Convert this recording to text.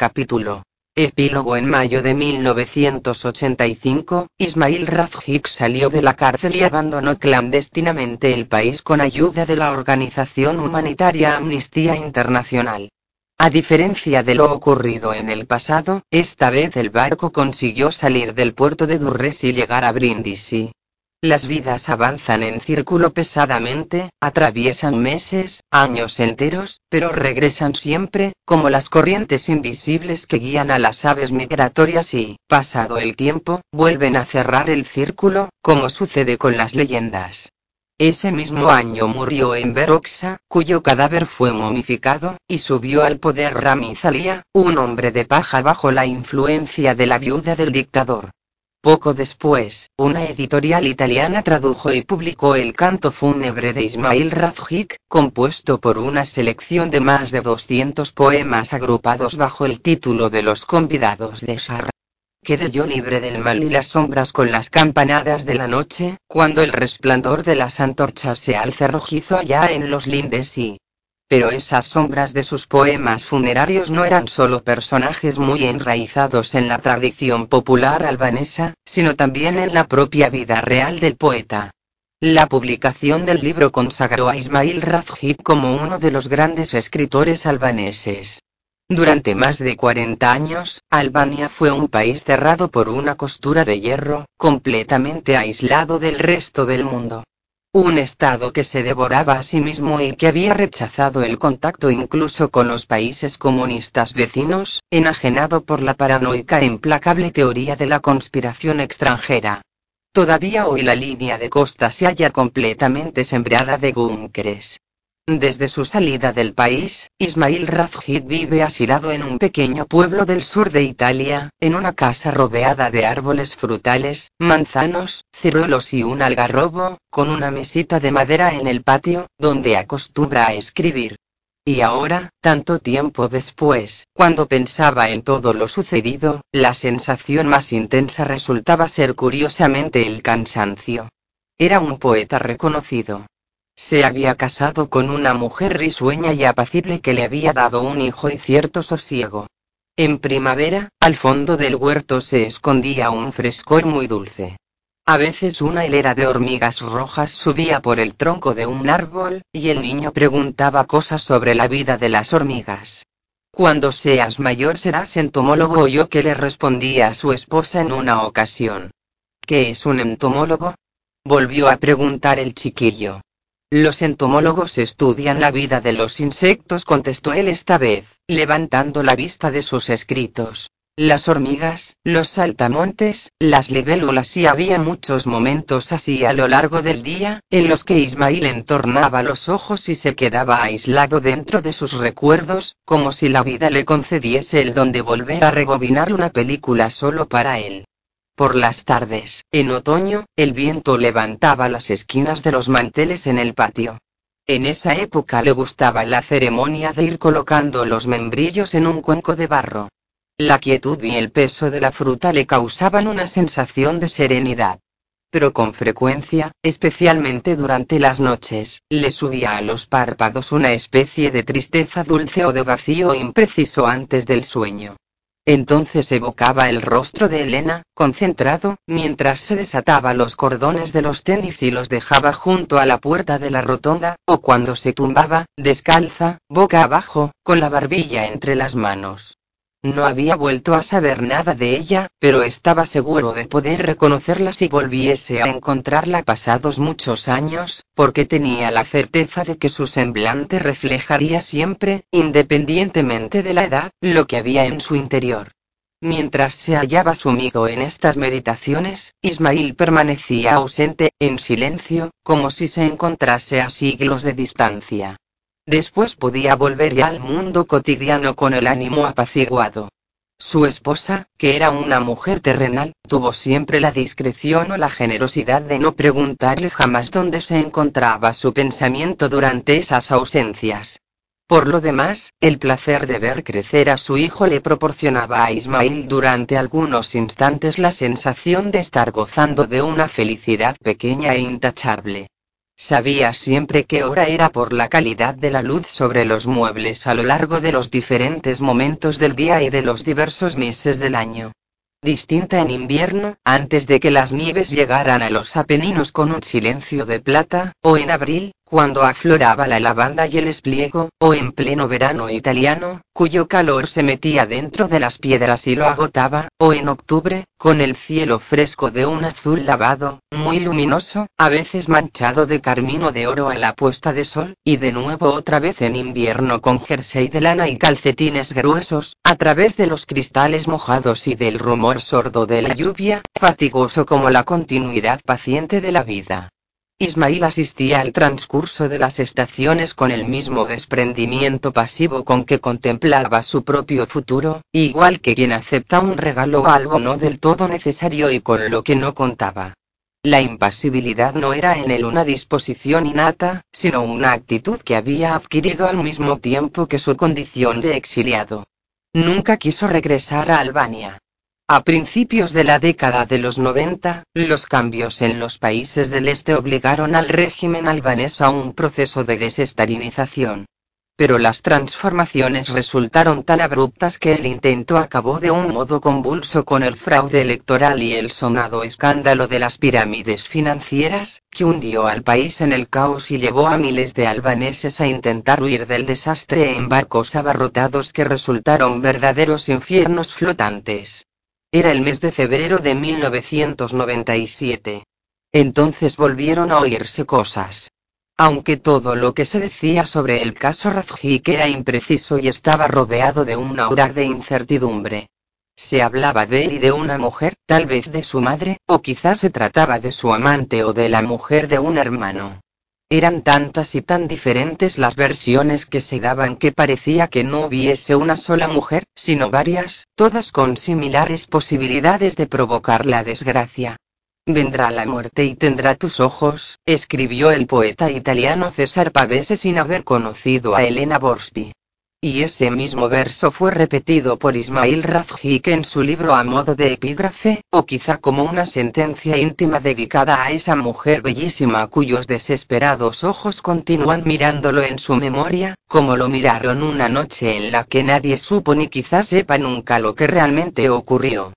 Capítulo. Epílogo En mayo de 1985, Ismail Rajik salió de la cárcel y abandonó clandestinamente el país con ayuda de la organización humanitaria Amnistía Internacional. A diferencia de lo ocurrido en el pasado, esta vez el barco consiguió salir del puerto de Durres y llegar a Brindisi. Las vidas avanzan en círculo pesadamente, atraviesan meses, años enteros, pero regresan siempre, como las corrientes invisibles que guían a las aves migratorias y, pasado el tiempo, vuelven a cerrar el círculo, como sucede con las leyendas. Ese mismo año murió en Beroxa, cuyo cadáver fue momificado, y subió al poder Rami Zalia, un hombre de paja bajo la influencia de la viuda del dictador. Poco después, una editorial italiana tradujo y publicó el canto fúnebre de Ismail Rajik, compuesto por una selección de más de 200 poemas agrupados bajo el título de Los convidados de Shar. Quedé yo libre del mal y las sombras con las campanadas de la noche, cuando el resplandor de las antorchas se alza rojizo allá en los lindes y, pero esas sombras de sus poemas funerarios no eran solo personajes muy enraizados en la tradición popular albanesa, sino también en la propia vida real del poeta. La publicación del libro consagró a Ismail Rajik como uno de los grandes escritores albaneses. Durante más de 40 años, Albania fue un país cerrado por una costura de hierro, completamente aislado del resto del mundo. Un Estado que se devoraba a sí mismo y que había rechazado el contacto incluso con los países comunistas vecinos, enajenado por la paranoica e implacable teoría de la conspiración extranjera. Todavía hoy la línea de costa se halla completamente sembrada de búnkeres. Desde su salida del país, Ismail Rajid vive asilado en un pequeño pueblo del sur de Italia, en una casa rodeada de árboles frutales, manzanos, ciruelos y un algarrobo, con una mesita de madera en el patio, donde acostumbra a escribir. Y ahora, tanto tiempo después, cuando pensaba en todo lo sucedido, la sensación más intensa resultaba ser curiosamente el cansancio. Era un poeta reconocido, se había casado con una mujer risueña y apacible que le había dado un hijo y cierto sosiego. En primavera, al fondo del huerto se escondía un frescor muy dulce. A veces una hilera de hormigas rojas subía por el tronco de un árbol, y el niño preguntaba cosas sobre la vida de las hormigas. Cuando seas mayor serás entomólogo, yo que le respondía a su esposa en una ocasión. ¿Qué es un entomólogo? Volvió a preguntar el chiquillo. Los entomólogos estudian la vida de los insectos, contestó él esta vez, levantando la vista de sus escritos. Las hormigas, los saltamontes, las libélulas y había muchos momentos así a lo largo del día, en los que Ismail entornaba los ojos y se quedaba aislado dentro de sus recuerdos, como si la vida le concediese el don de volver a rebobinar una película solo para él. Por las tardes, en otoño, el viento levantaba las esquinas de los manteles en el patio. En esa época le gustaba la ceremonia de ir colocando los membrillos en un cuenco de barro. La quietud y el peso de la fruta le causaban una sensación de serenidad. Pero con frecuencia, especialmente durante las noches, le subía a los párpados una especie de tristeza dulce o de vacío impreciso antes del sueño. Entonces evocaba el rostro de Elena, concentrado, mientras se desataba los cordones de los tenis y los dejaba junto a la puerta de la rotonda, o cuando se tumbaba, descalza, boca abajo, con la barbilla entre las manos. No había vuelto a saber nada de ella, pero estaba seguro de poder reconocerla si volviese a encontrarla pasados muchos años, porque tenía la certeza de que su semblante reflejaría siempre, independientemente de la edad, lo que había en su interior. Mientras se hallaba sumido en estas meditaciones, Ismail permanecía ausente, en silencio, como si se encontrase a siglos de distancia. Después podía volver ya al mundo cotidiano con el ánimo apaciguado. Su esposa, que era una mujer terrenal, tuvo siempre la discreción o la generosidad de no preguntarle jamás dónde se encontraba su pensamiento durante esas ausencias. Por lo demás, el placer de ver crecer a su hijo le proporcionaba a Ismail durante algunos instantes la sensación de estar gozando de una felicidad pequeña e intachable. Sabía siempre qué hora era por la calidad de la luz sobre los muebles a lo largo de los diferentes momentos del día y de los diversos meses del año. Distinta en invierno, antes de que las nieves llegaran a los Apeninos con un silencio de plata, o en abril, cuando afloraba la lavanda y el espliego, o en pleno verano italiano, cuyo calor se metía dentro de las piedras y lo agotaba, o en octubre, con el cielo fresco de un azul lavado, muy luminoso, a veces manchado de carmino de oro a la puesta de sol, y de nuevo otra vez en invierno con jersey de lana y calcetines gruesos, a través de los cristales mojados y del rumor sordo de la lluvia, fatigoso como la continuidad paciente de la vida. Ismail asistía al transcurso de las estaciones con el mismo desprendimiento pasivo con que contemplaba su propio futuro, igual que quien acepta un regalo o algo no del todo necesario y con lo que no contaba. La impasibilidad no era en él una disposición innata, sino una actitud que había adquirido al mismo tiempo que su condición de exiliado. Nunca quiso regresar a Albania. A principios de la década de los 90, los cambios en los países del este obligaron al régimen albanés a un proceso de desestalinización. Pero las transformaciones resultaron tan abruptas que el intento acabó de un modo convulso con el fraude electoral y el sonado escándalo de las pirámides financieras, que hundió al país en el caos y llevó a miles de albaneses a intentar huir del desastre en barcos abarrotados que resultaron verdaderos infiernos flotantes. Era el mes de febrero de 1997. Entonces volvieron a oírse cosas. Aunque todo lo que se decía sobre el caso Razhik era impreciso y estaba rodeado de un aura de incertidumbre. Se hablaba de él y de una mujer, tal vez de su madre, o quizás se trataba de su amante o de la mujer de un hermano. Eran tantas y tan diferentes las versiones que se daban que parecía que no hubiese una sola mujer, sino varias, todas con similares posibilidades de provocar la desgracia. Vendrá la muerte y tendrá tus ojos, escribió el poeta italiano César Pavese sin haber conocido a Elena Borspi. Y ese mismo verso fue repetido por Ismail Razhik en su libro a modo de epígrafe, o quizá como una sentencia íntima dedicada a esa mujer bellísima cuyos desesperados ojos continúan mirándolo en su memoria, como lo miraron una noche en la que nadie supo ni quizá sepa nunca lo que realmente ocurrió.